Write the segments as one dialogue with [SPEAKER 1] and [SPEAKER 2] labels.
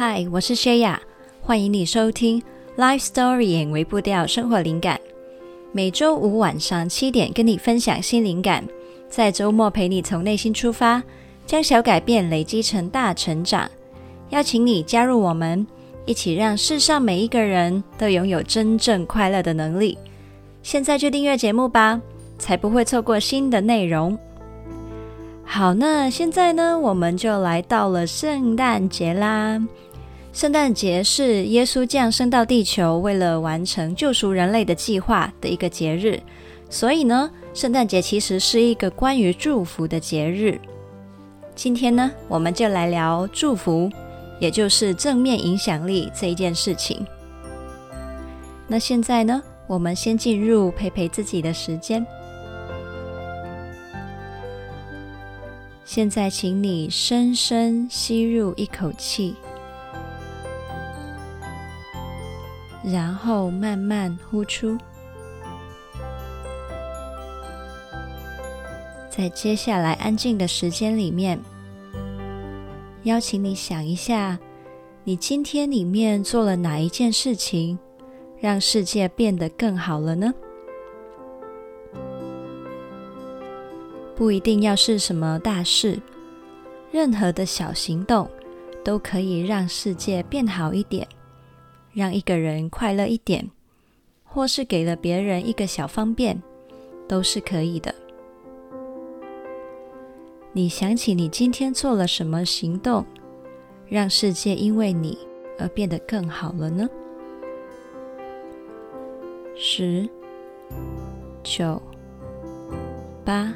[SPEAKER 1] 嗨，我是薛雅，欢迎你收听 Life Story 演微步调生活灵感。每周五晚上七点跟你分享新灵感，在周末陪你从内心出发，将小改变累积成大成长。邀请你加入我们，一起让世上每一个人都拥有真正快乐的能力。现在就订阅节目吧，才不会错过新的内容。好，那现在呢，我们就来到了圣诞节啦。圣诞节是耶稣降生到地球，为了完成救赎人类的计划的一个节日。所以呢，圣诞节其实是一个关于祝福的节日。今天呢，我们就来聊祝福，也就是正面影响力这一件事情。那现在呢，我们先进入陪陪自己的时间。现在，请你深深吸入一口气。然后慢慢呼出。在接下来安静的时间里面，邀请你想一下，你今天里面做了哪一件事情，让世界变得更好了呢？不一定要是什么大事，任何的小行动都可以让世界变好一点。让一个人快乐一点，或是给了别人一个小方便，都是可以的。你想起你今天做了什么行动，让世界因为你而变得更好了呢？十、九、八。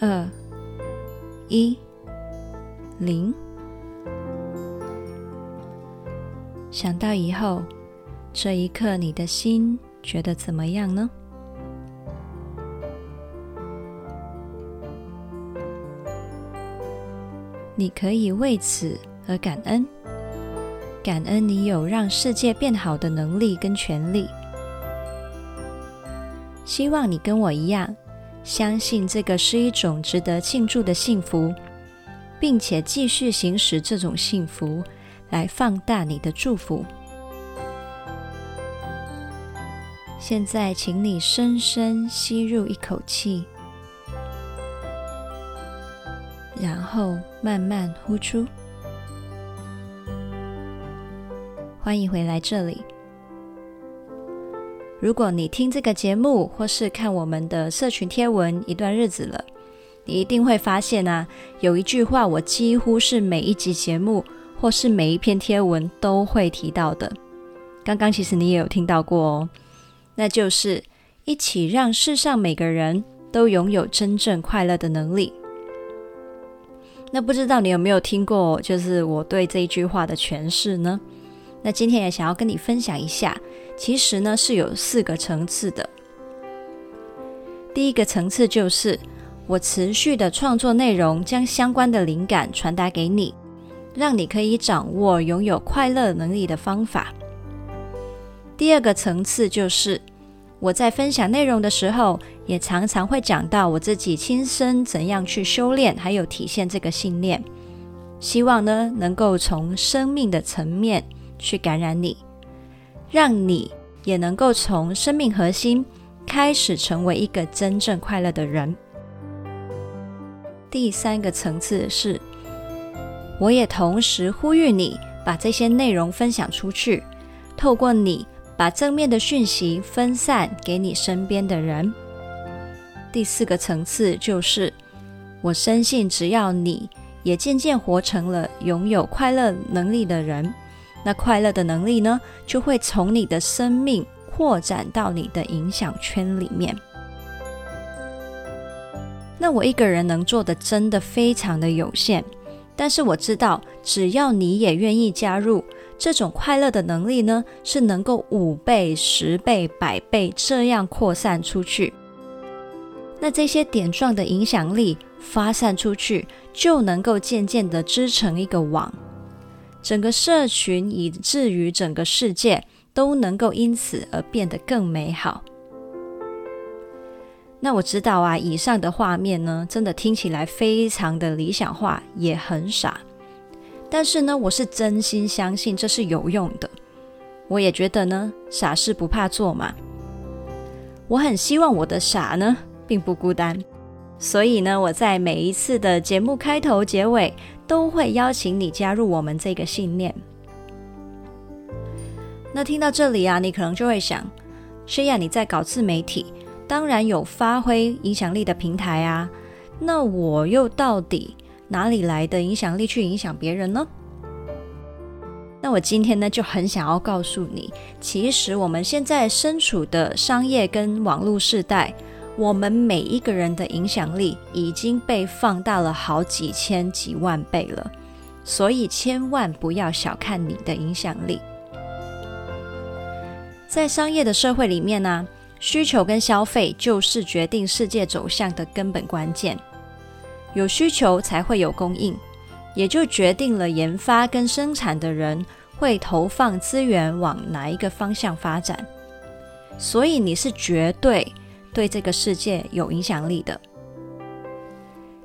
[SPEAKER 1] 二一零，想到以后，这一刻你的心觉得怎么样呢？你可以为此而感恩，感恩你有让世界变好的能力跟权利。希望你跟我一样。相信这个是一种值得庆祝的幸福，并且继续行使这种幸福来放大你的祝福。现在，请你深深吸入一口气，然后慢慢呼出。欢迎回来这里。如果你听这个节目，或是看我们的社群贴文一段日子了，你一定会发现啊，有一句话我几乎是每一集节目或是每一篇贴文都会提到的。刚刚其实你也有听到过哦，那就是一起让世上每个人都拥有真正快乐的能力。那不知道你有没有听过，就是我对这一句话的诠释呢？那今天也想要跟你分享一下。其实呢，是有四个层次的。第一个层次就是我持续的创作内容，将相关的灵感传达给你，让你可以掌握拥有快乐能力的方法。第二个层次就是我在分享内容的时候，也常常会讲到我自己亲身怎样去修炼，还有体现这个信念，希望呢能够从生命的层面去感染你。让你也能够从生命核心开始成为一个真正快乐的人。第三个层次是，我也同时呼吁你把这些内容分享出去，透过你把正面的讯息分散给你身边的人。第四个层次就是，我深信只要你也渐渐活成了拥有快乐能力的人。那快乐的能力呢，就会从你的生命扩展到你的影响圈里面。那我一个人能做的真的非常的有限，但是我知道，只要你也愿意加入，这种快乐的能力呢，是能够五倍、十倍、百倍这样扩散出去。那这些点状的影响力发散出去，就能够渐渐的织成一个网。整个社群以至于整个世界都能够因此而变得更美好。那我知道啊，以上的画面呢，真的听起来非常的理想化，也很傻。但是呢，我是真心相信这是有用的。我也觉得呢，傻事不怕做嘛。我很希望我的傻呢，并不孤单。所以呢，我在每一次的节目开头、结尾，都会邀请你加入我们这个信念。那听到这里啊，你可能就会想虽然你在搞自媒体。当然有发挥影响力的平台啊，那我又到底哪里来的影响力去影响别人呢？那我今天呢就很想要告诉你，其实我们现在身处的商业跟网络时代，我们每一个人的影响力已经被放大了好几千几万倍了，所以千万不要小看你的影响力。在商业的社会里面呢、需求跟消费就是决定世界走向的根本关键，有需求才会有供应，也就决定了研发跟生产的人会投放资源往哪一个方向发展。所以你是绝对对这个世界有影响力的。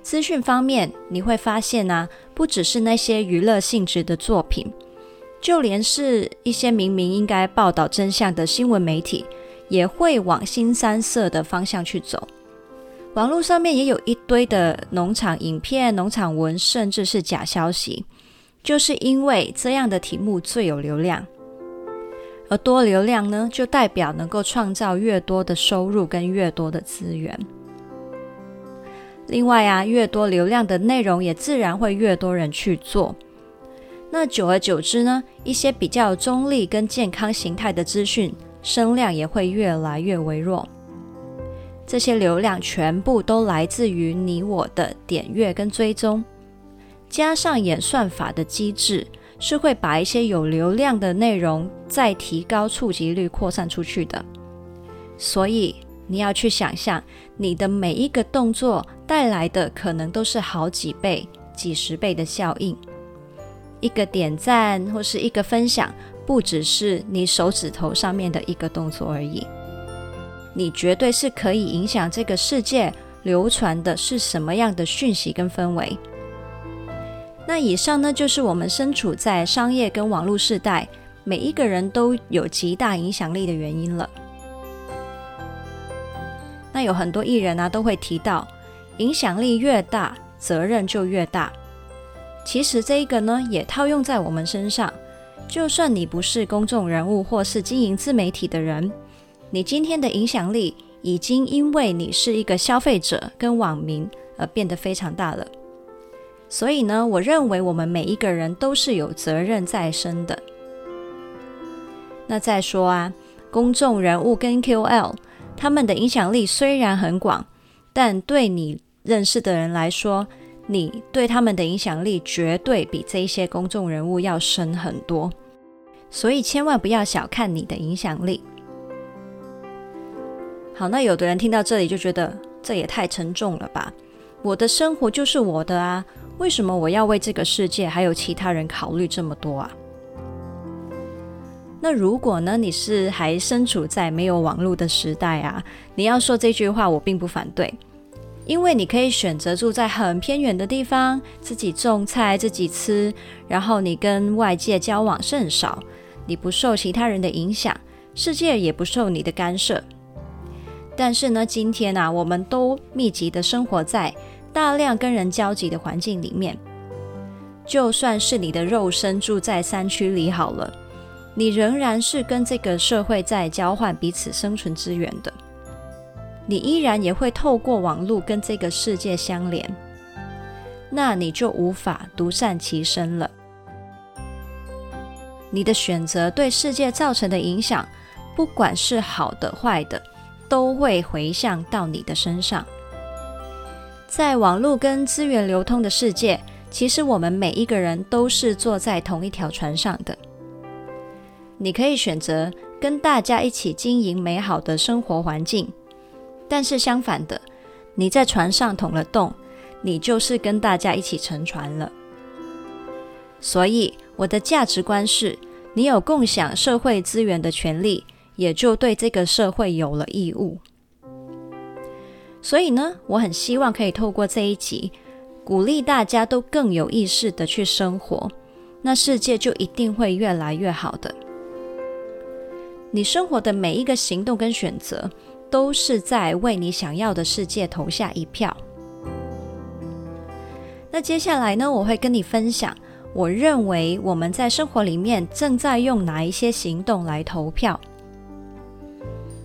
[SPEAKER 1] 资讯方面，你会发现啊，不只是那些娱乐性质的作品，就连是一些明明应该报道真相的新闻媒体。也会往新三色的方向去走。网络上面也有一堆的农场影片、农场文，甚至是假消息，就是因为这样的题目最有流量，而多流量呢，就代表能够创造越多的收入跟越多的资源。另外啊，越多流量的内容，也自然会越多人去做。那久而久之呢，一些比较中立跟健康形态的资讯。声量也会越来越微弱，这些流量全部都来自于你我的点阅跟追踪，加上演算法的机制，是会把一些有流量的内容再提高触及率扩散出去的。所以你要去想象，你的每一个动作带来的可能都是好几倍、几十倍的效应，一个点赞或是一个分享。不只是你手指头上面的一个动作而已，你绝对是可以影响这个世界流传的是什么样的讯息跟氛围。那以上呢，就是我们身处在商业跟网络时代，每一个人都有极大影响力的原因了。那有很多艺人啊，都会提到，影响力越大，责任就越大。其实这一个呢，也套用在我们身上。就算你不是公众人物或是经营自媒体的人，你今天的影响力已经因为你是一个消费者跟网民而变得非常大了。所以呢，我认为我们每一个人都是有责任在身的。那再说啊，公众人物跟 QL 他们的影响力虽然很广，但对你认识的人来说，你对他们的影响力绝对比这些公众人物要深很多，所以千万不要小看你的影响力。好，那有的人听到这里就觉得这也太沉重了吧？我的生活就是我的啊，为什么我要为这个世界还有其他人考虑这么多啊？那如果呢，你是还身处在没有网络的时代啊，你要说这句话，我并不反对。因为你可以选择住在很偏远的地方，自己种菜，自己吃，然后你跟外界交往甚少，你不受其他人的影响，世界也不受你的干涉。但是呢，今天啊，我们都密集的生活在大量跟人交集的环境里面，就算是你的肉身住在山区里好了，你仍然是跟这个社会在交换彼此生存资源的。你依然也会透过网络跟这个世界相连，那你就无法独善其身了。你的选择对世界造成的影响，不管是好的坏的，都会回向到你的身上。在网络跟资源流通的世界，其实我们每一个人都是坐在同一条船上的。你可以选择跟大家一起经营美好的生活环境。但是相反的，你在船上捅了洞，你就是跟大家一起沉船了。所以我的价值观是，你有共享社会资源的权利，也就对这个社会有了义务。所以呢，我很希望可以透过这一集，鼓励大家都更有意识的去生活，那世界就一定会越来越好的。你生活的每一个行动跟选择，都是在为你想要的世界投下一票。那接下来呢，我会跟你分享，我认为我们在生活里面正在用哪一些行动来投票。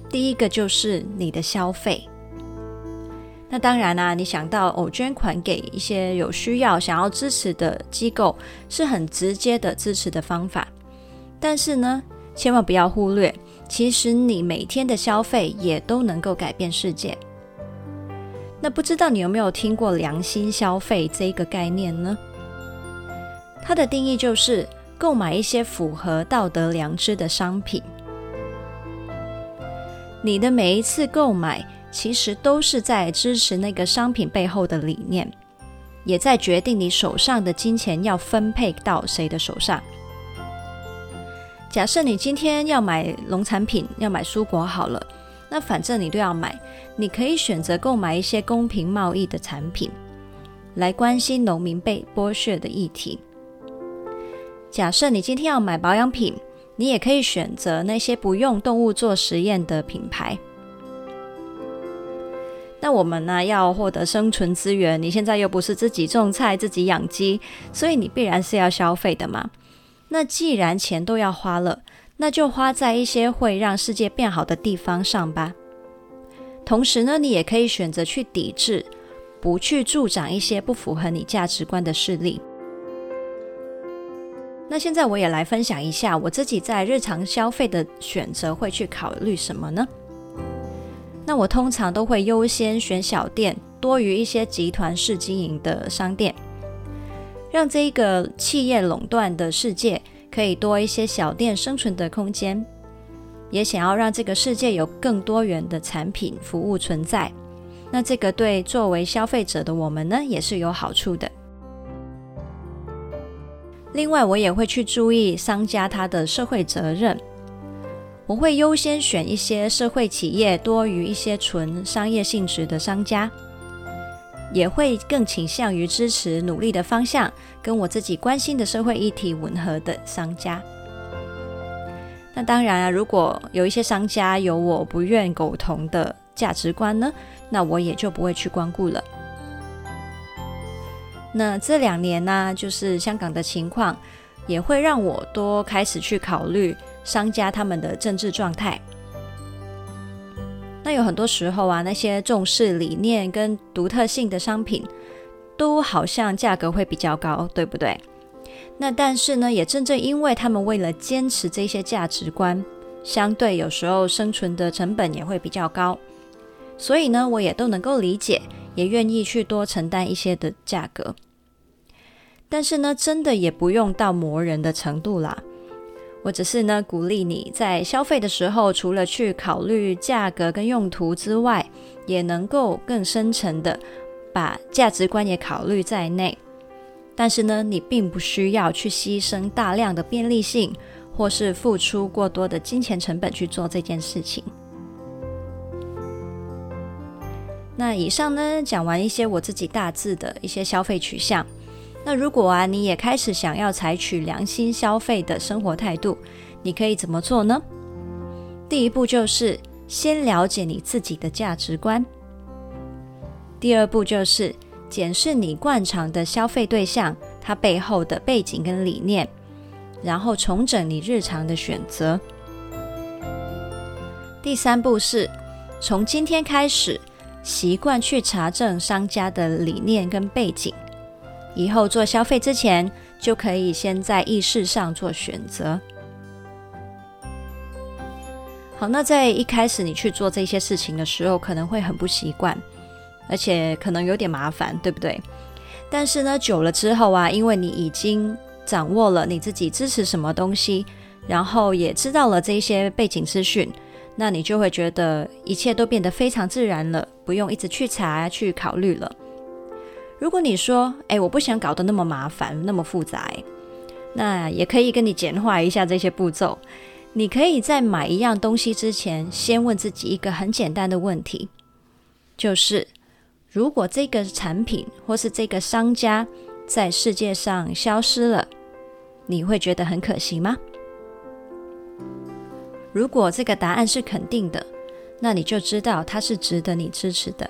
[SPEAKER 1] 第一个就是你的消费。那当然啦、你想到哦，捐款给一些有需要、想要支持的机构，是很直接的支持的方法。但是呢，千万不要忽略，其实你每天的消费也都能够改变世界。那不知道你有没有听过良心消费这个概念呢？它的定义就是购买一些符合道德良知的商品。你的每一次购买，其实都是在支持那个商品背后的理念，也在决定你手上的金钱要分配到谁的手上。假设你今天要买农产品，要买蔬果好了，那反正你都要买，你可以选择购买一些公平贸易的产品，来关心农民被剥削的议题。假设你今天要买保养品，你也可以选择那些不用动物做实验的品牌。那我们呢，要获得生存资源，你现在又不是自己种菜、自己养鸡，所以你必然是要消费的嘛。那既然钱都要花了，那就花在一些会让世界变好的地方上吧。同时呢，你也可以选择去抵制，不去助长一些不符合你价值观的势力。那现在我也来分享一下我自己在日常消费的选择会去考虑什么呢？那我通常都会优先选小店，多于一些集团式经营的商店。让这一个企业垄断的世界可以多一些小店生存的空间，也想要让这个世界有更多元的产品服务存在。那这个对作为消费者的我们呢，也是有好处的。另外，我也会去注意商家他的社会责任，我会优先选一些社会企业多于一些纯商业性质的商家。也会更倾向于支持努力的方向，跟我自己关心的社会议题吻合的商家。那当然啊，如果有一些商家有我不愿苟同的价值观呢，那我也就不会去光顾了。那这两年呢，就是香港的情况，也会让我多开始去考虑商家他们的政治状态。那有很多时候啊，那些重视理念跟独特性的商品，都好像价格会比较高，对不对？那但是呢，也正正因为他们为了坚持这些价值观，相对有时候生存的成本也会比较高，所以呢，我也都能够理解，也愿意去多承担一些的价格。但是呢，真的也不用到磨人的程度啦。我只是呢，鼓励你在消费的时候，除了去考虑价格跟用途之外，也能够更深层的把价值观也考虑在内。但是呢，你并不需要去牺牲大量的便利性，或是付出过多的金钱成本去做这件事情。那以上呢，讲完一些我自己大致的一些消费取向。那如果啊，你也开始想要采取良心消费的生活态度，你可以怎么做呢？第一步就是先了解你自己的价值观。第二步就是检视你惯常的消费对象，它背后的背景跟理念，然后重整你日常的选择。第三步是从今天开始习惯去查证商家的理念跟背景。以后做消费之前，就可以先在意识上做选择。好，那在一开始你去做这些事情的时候，可能会很不习惯，而且可能有点麻烦，对不对？但是呢，久了之后啊，因为你已经掌握了你自己支持什么东西，然后也知道了这些背景资讯，那你就会觉得一切都变得非常自然了，不用一直去查、去考虑了。如果你说，哎，我不想搞得那么麻烦、那么复杂，那也可以跟你简化一下这些步骤。你可以在买一样东西之前，先问自己一个很简单的问题：就是如果这个产品或是这个商家在世界上消失了，你会觉得很可惜吗？如果这个答案是肯定的，那你就知道它是值得你支持的。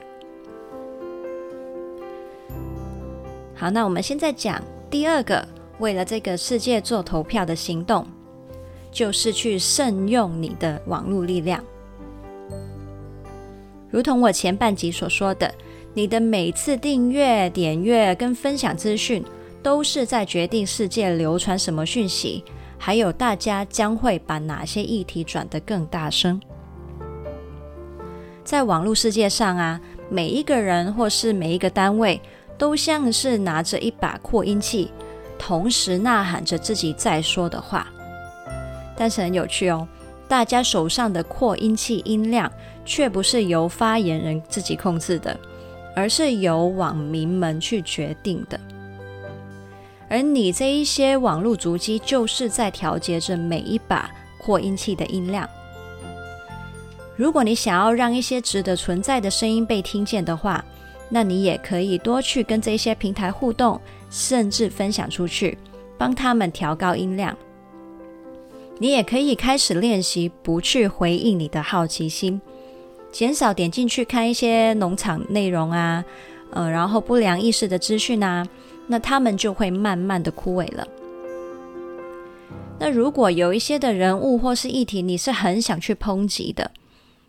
[SPEAKER 1] 好，那我们现在讲第二个，为了这个世界做投票的行动，就是去慎用你的网络力量。如同我前半集所说的，你的每次订阅、点阅跟分享资讯，都是在决定世界流传什么讯息，还有大家将会把哪些议题转得更大声。在网络世界上啊，每一个人或是每一个单位，都像是拿着一把扩音器，同时呐喊着自己在说的话。但是很有趣哦，大家手上的扩音器音量却不是由发言人自己控制的，而是由网民们去决定的。而你这一些网络足迹，就是在调节着每一把扩音器的音量。如果你想要让一些值得存在的声音被听见的话，那你也可以多去跟这些平台互动，甚至分享出去，帮他们调高音量。你也可以开始练习不去回应你的好奇心，减少点进去看一些农场内容啊，呃，然后不良意识的资讯啊，那他们就会慢慢的枯萎了。那如果有一些的人物或是议题，你是很想去抨击的。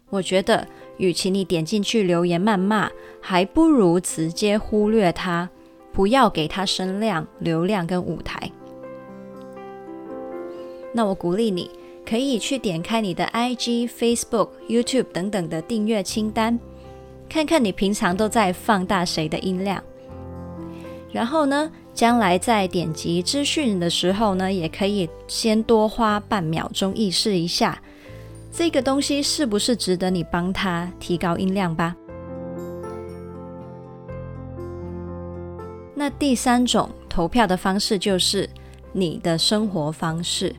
[SPEAKER 1] 我觉得，与其你点进去留言谩骂，还不如直接忽略他，不要给他声量、流量跟舞台。那我鼓励你，可以去点开你的 IG、Facebook、YouTube 等等的订阅清单，看看你平常都在放大谁的音量。然后呢，将来在点击资讯的时候呢，也可以先多花半秒钟意识一下。这个东西是不是值得你帮他提高音量吧？那第三种投票的方式就是你的生活方式。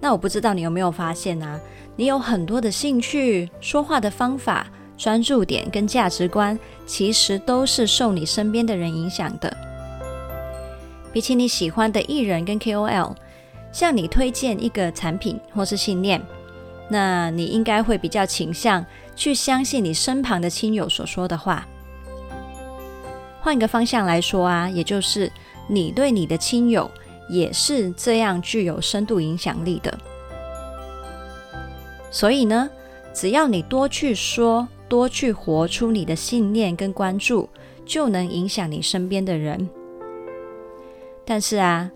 [SPEAKER 1] 那我不知道你有没有发现啊？你有很多的兴趣、说话的方法、专注点跟价值观，其实都是受你身边的人影响的。比起你喜欢的艺人跟 KOL。向你推荐一个产品或是信念，那你应该会比较倾向去相信你身旁的亲友所说的话。换个方向来说啊，也就是你对你的亲友也是这样具有深度影响力的。所以呢，只要你多去说，多去活出你的信念跟关注，就能影响你身边的人。但是啊。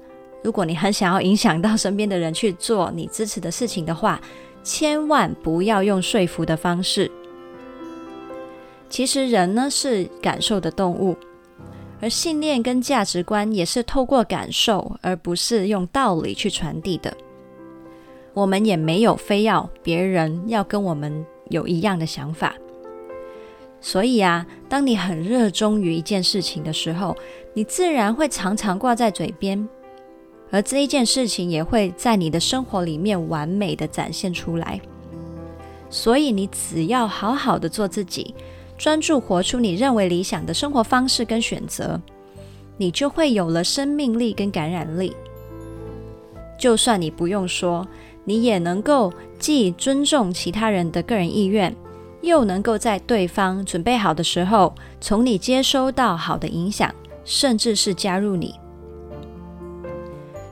[SPEAKER 1] 如果你很想要影响到身边的人去做你支持的事情的话，千万不要用说服的方式。其实人呢是感受的动物，而信念跟价值观也是透过感受，而不是用道理去传递的。我们也没有非要别人要跟我们有一样的想法。所以啊，当你很热衷于一件事情的时候，你自然会常常挂在嘴边。而这一件事情也会在你的生活里面完美的展现出来，所以你只要好好的做自己，专注活出你认为理想的生活方式跟选择，你就会有了生命力跟感染力。就算你不用说，你也能够既尊重其他人的个人意愿，又能够在对方准备好的时候，从你接收到好的影响，甚至是加入你。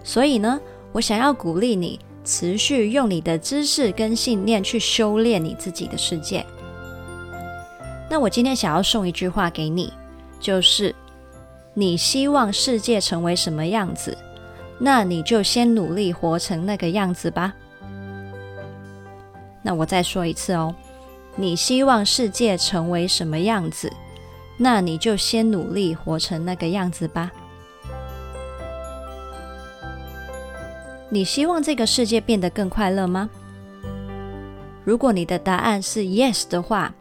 [SPEAKER 1] 所以呢，我想要鼓励你持续用你的知识跟信念去修炼你自己的世界。那我今天想要送一句话给你，就是你希望世界成为什么样子，那你就先努力活成那个样子吧。那我再说一次哦，你希望世界成为什么样子，那你就先努力活成那个样子吧。你希望这个世界变得更快乐吗？如果你的答案是 yes 的话，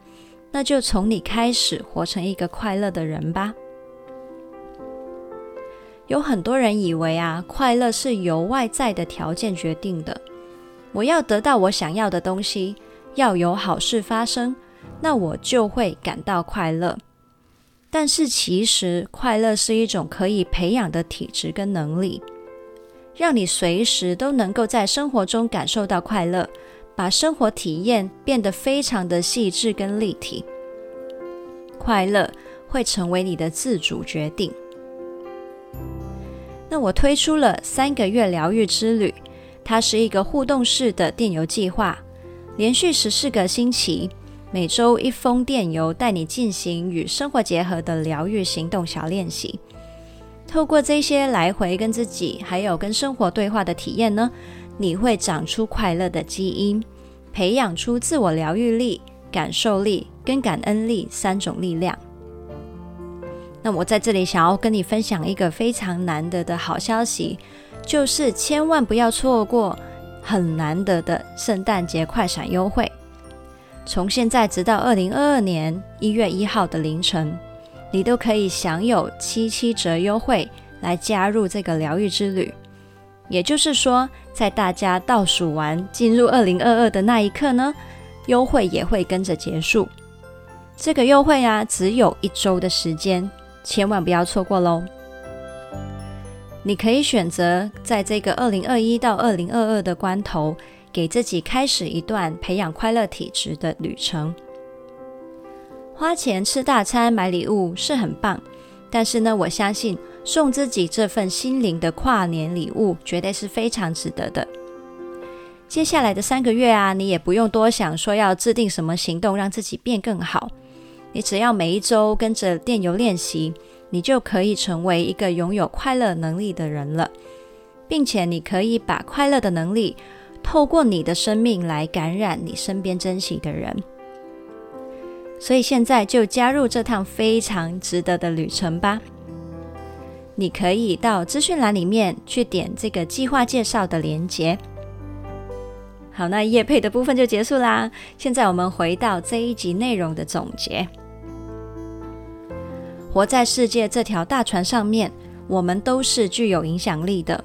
[SPEAKER 1] 那就从你开始活成一个快乐的人吧。有很多人以为啊，快乐是由外在的条件决定的。我要得到我想要的东西，要有好事发生，那我就会感到快乐。但是其实快乐是一种可以培养的体质跟能力，让你随时都能够在生活中感受到快乐，把生活体验变得非常的细致跟立体。快乐会成为你的自主决定。那我推出了三个月疗愈之旅，它是一个互动式的电邮计划，连续十四个星期。每周一封电邮，带你进行与生活结合的疗愈行动小练习。透过这些来回跟自己还有跟生活对话的体验呢，你会长出快乐的基因，培养出自我疗愈力、感受力跟感恩力三种力量。那我在这里想要跟你分享一个非常难得的好消息，就是千万不要错过很难得的圣诞节快闪优惠。从现在直到二零二二年一月一号的凌晨，你都可以享有七七折优惠来加入这个疗愈之旅。也就是说，在大家倒数完进入二零二二的那一刻呢，优惠也会跟着结束。这个优惠啊，只有一周的时间，千万不要错过喽！你可以选择在这个二零二一到二零二二的关头。给自己开始一段培养快乐体质的旅程。花钱吃大餐、买礼物是很棒，但是呢，我相信送自己这份心灵的跨年礼物绝对是非常值得的。接下来的三个月啊，你也不用多想，说要制定什么行动让自己变更好。你只要每一周跟着电邮练习，你就可以成为一个拥有快乐能力的人了，并且你可以把快乐的能力。透过你的生命来感染你身边珍惜的人，所以现在就加入这趟非常值得的旅程吧。你可以到资讯栏里面去点这个计划介绍的连结。好，那业配的部分就结束啦。现在我们回到这一集内容的总结。活在世界这条大船上面，我们都是具有影响力的。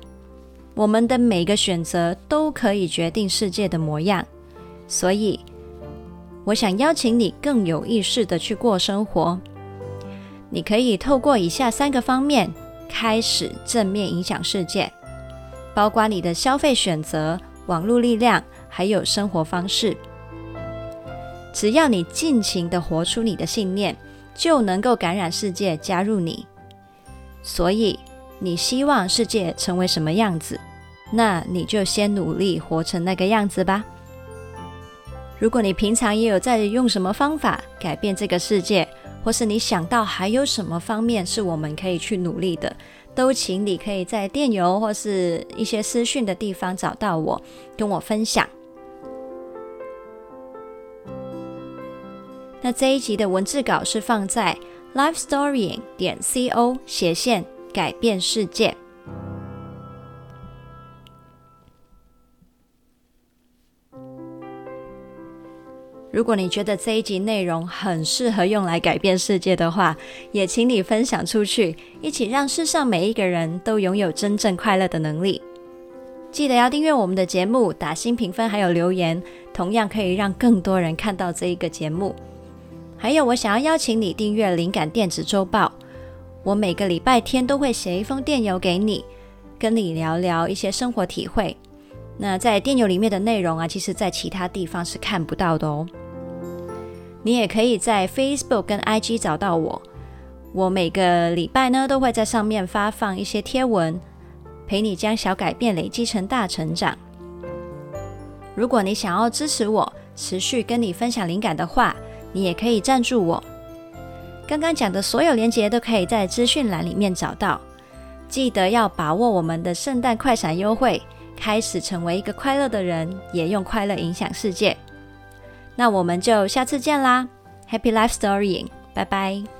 [SPEAKER 1] 我们的每个选择都可以决定世界的模样，所以我想邀请你更有意识地去过生活。你可以透过以下三个方面开始正面影响世界，包括你的消费选择、网络力量，还有生活方式。只要你尽情地活出你的信念，就能够感染世界，加入你。所以，你希望世界成为什么样子？那你就先努力活成那个样子吧。如果你平常也有在用什么方法改变这个世界，或是你想到还有什么方面是我们可以去努力的，都请你可以在电邮或是一些私讯的地方找到我，跟我分享。那这一集的文字稿是放在 lifestorying 点 co 斜线。改变世界。如果你觉得这一集内容很适合用来改变世界的话，也请你分享出去，一起让世上每一个人都拥有真正快乐的能力。记得要订阅我们的节目，打新评分，还有留言，同样可以让更多人看到这一个节目。还有，我想要邀请你订阅灵感电子周报。我每个礼拜天都会写一封电邮给你，跟你聊聊一些生活体会。那在电邮里面的内容啊，其实在其他地方是看不到的哦。你也可以在 Facebook 跟 IG 找到我。我每个礼拜呢都会在上面发放一些贴文，陪你将小改变累积成大成长。如果你想要支持我，持续跟你分享灵感的话，你也可以赞助我。刚刚讲的所有连结都可以在资讯栏里面找到，记得要把握我们的圣诞快闪优惠，开始成为一个快乐的人，也用快乐影响世界。那我们就下次见啦，Happy Life Story，拜拜。